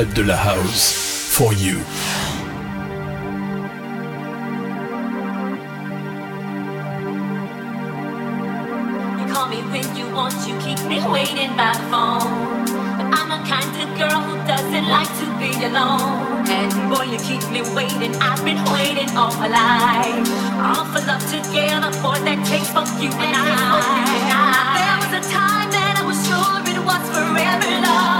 retraite de la house for you. You call me when you want, you keep me waiting by the phone. But I'm a kind of girl who doesn't like to be alone. And boy, you keep me waiting, I've been waiting all my life. All for love together, boy, that takes both you and I. There was a time that I was sure it was forever love.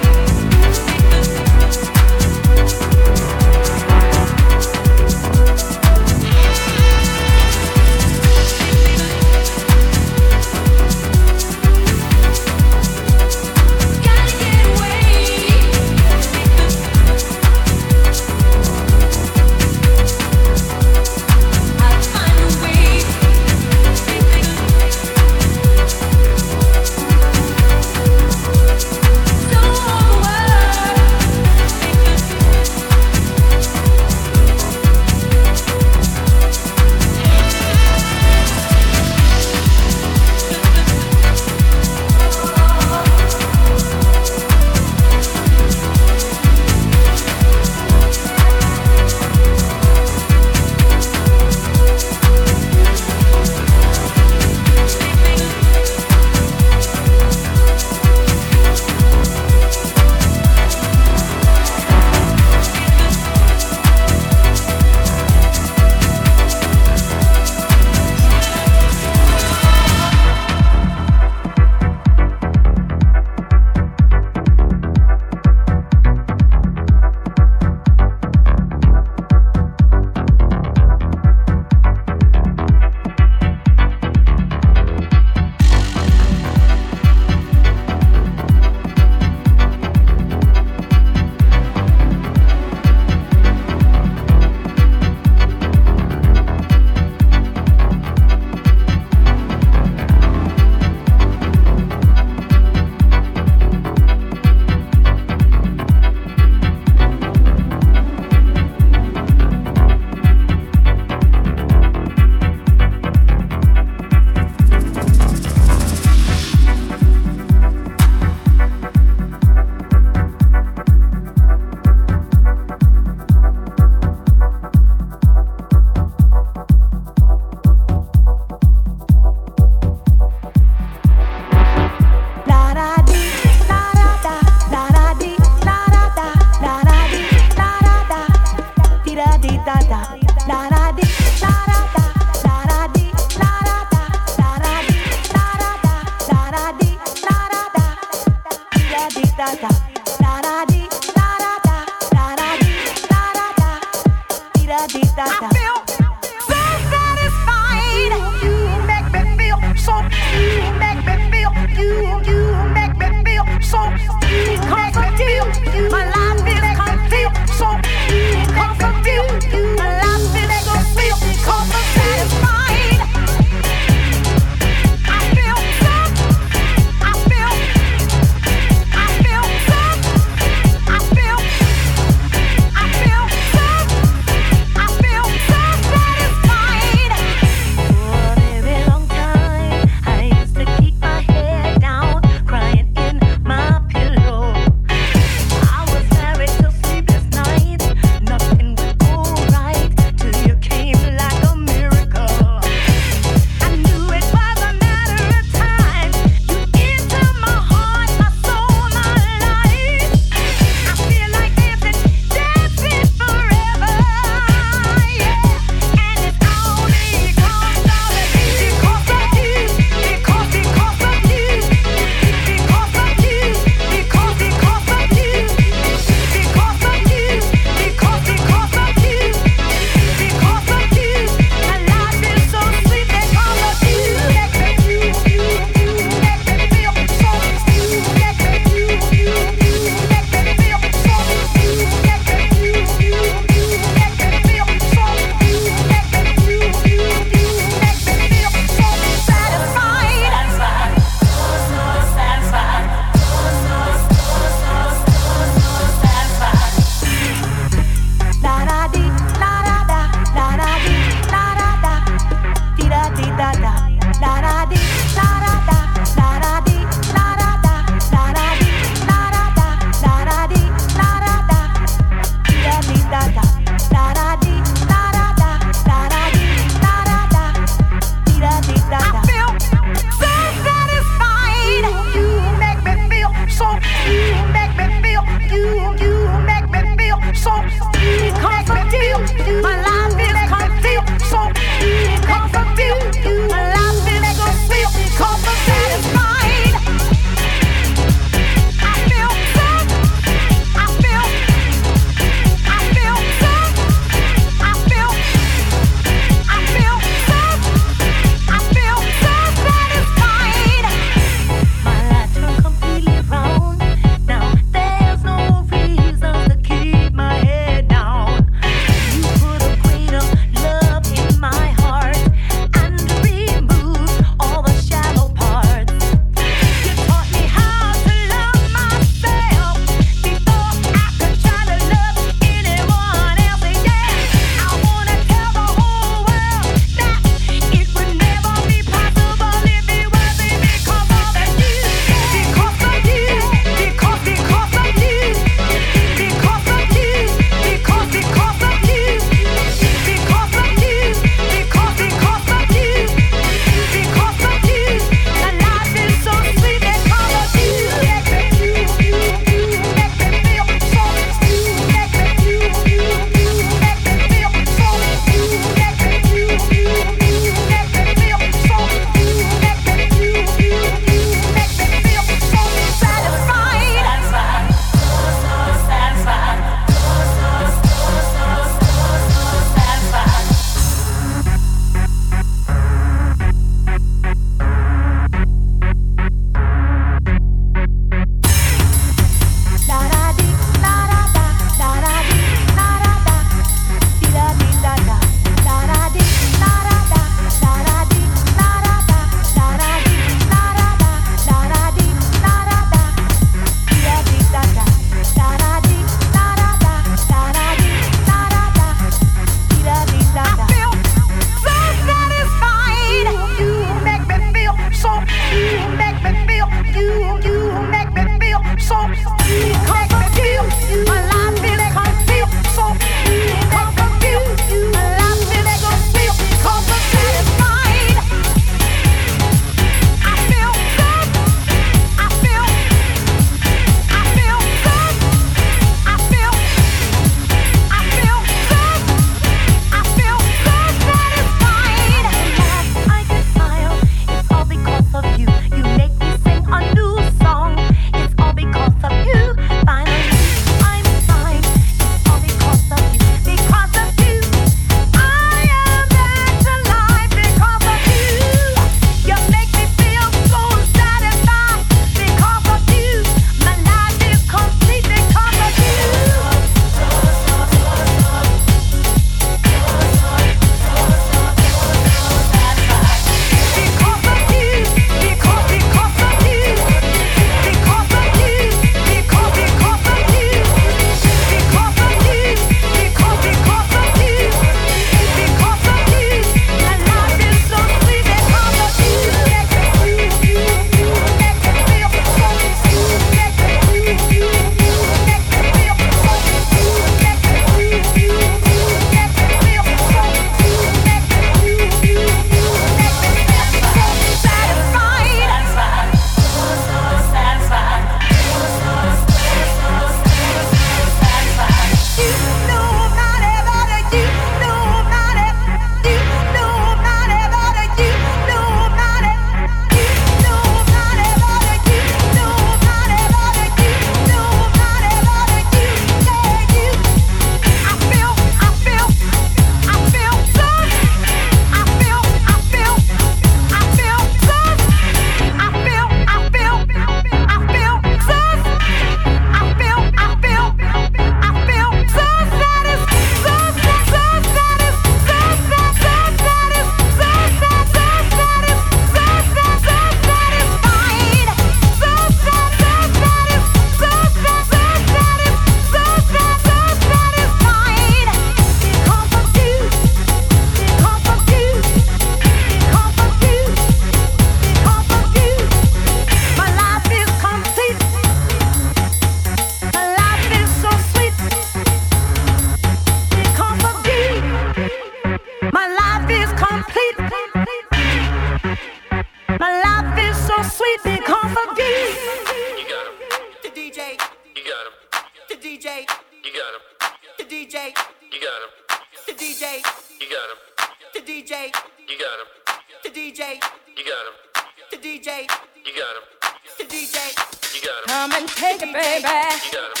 Baby. You got him.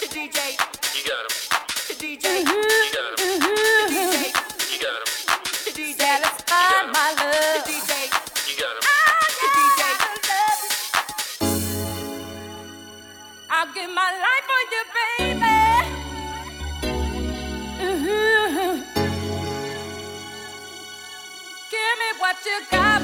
The DJ. You got him. The DJ. You got him. The DJ. You got him. DJ. Satisfy my love. DJ. You got him. I'll give my life for you, baby. Mhm. Give me what you got,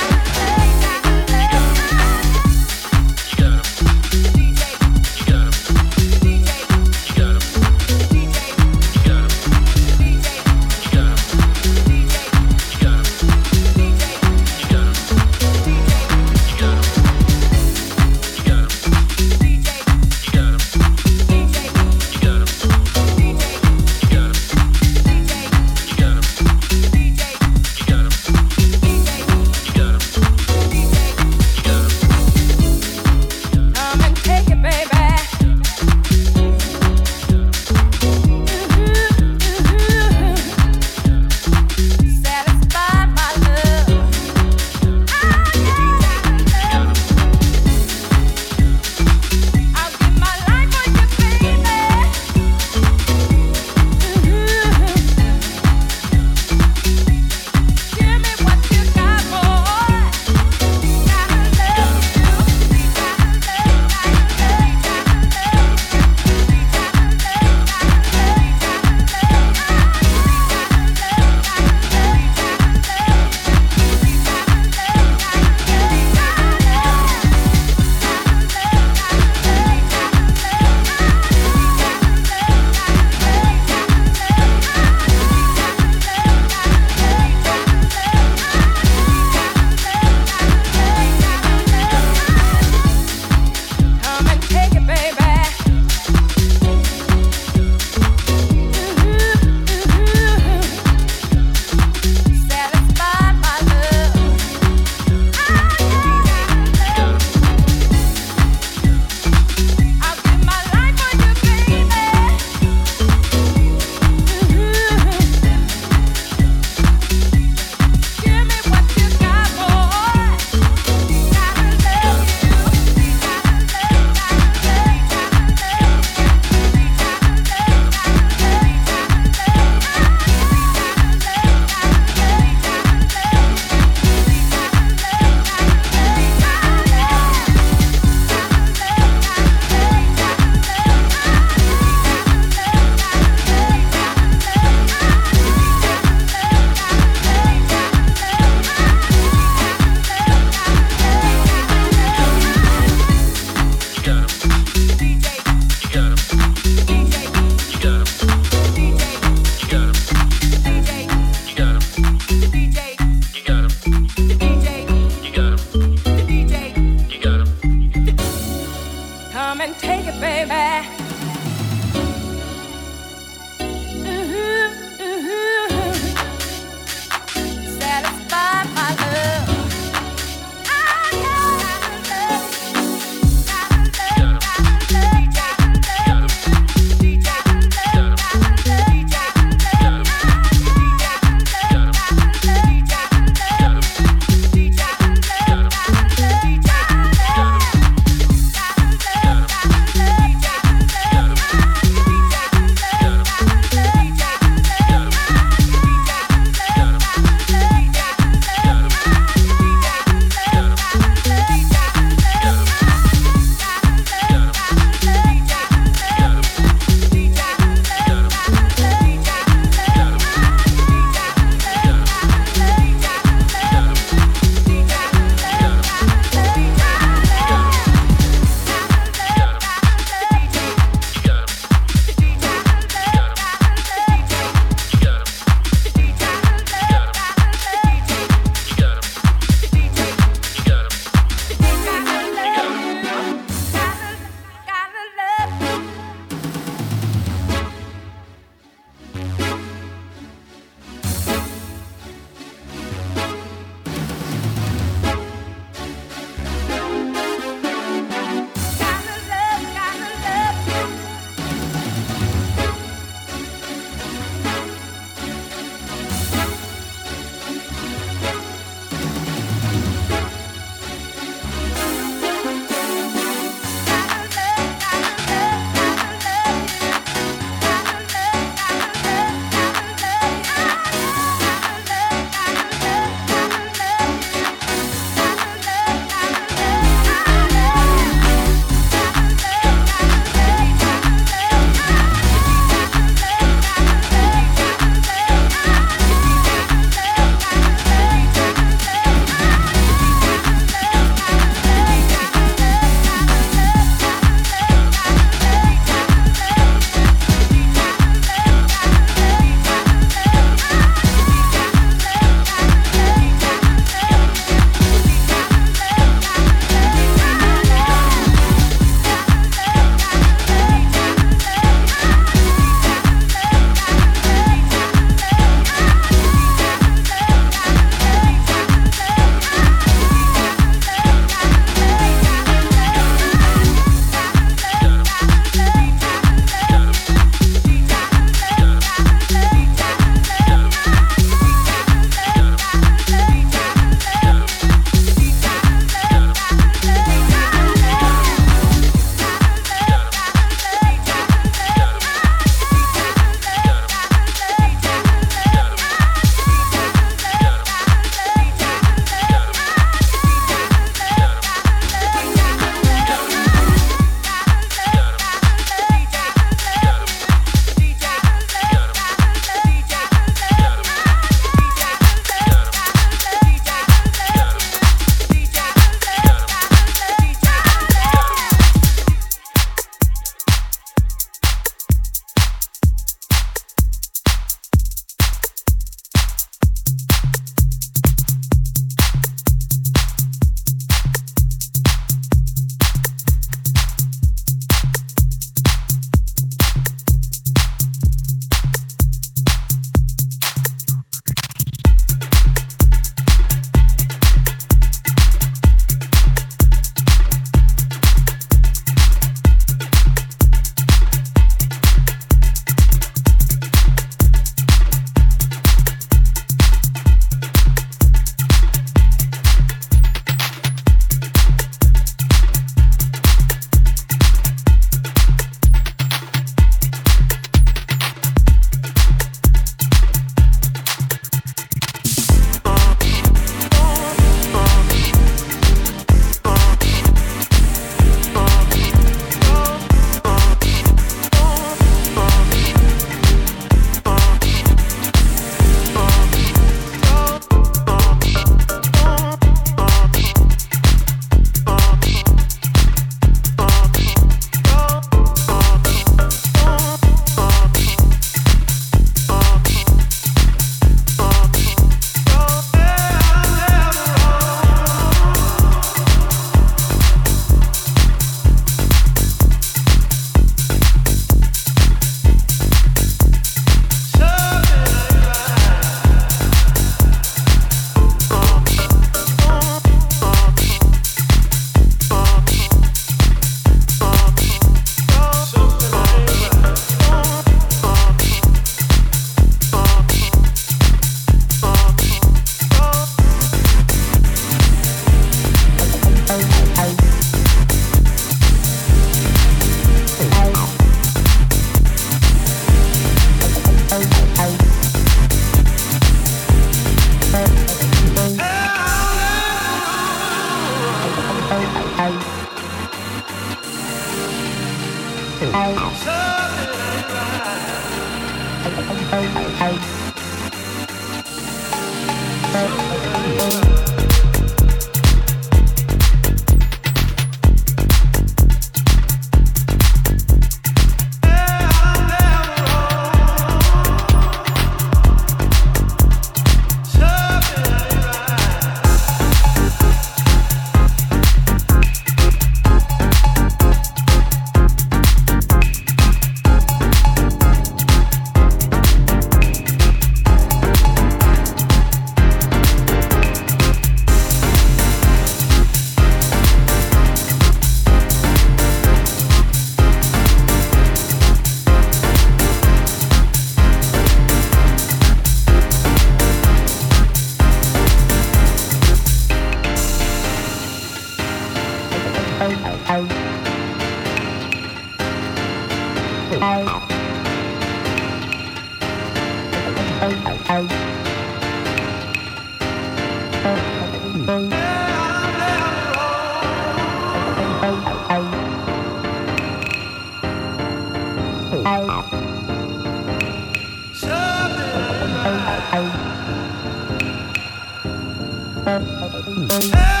Hey!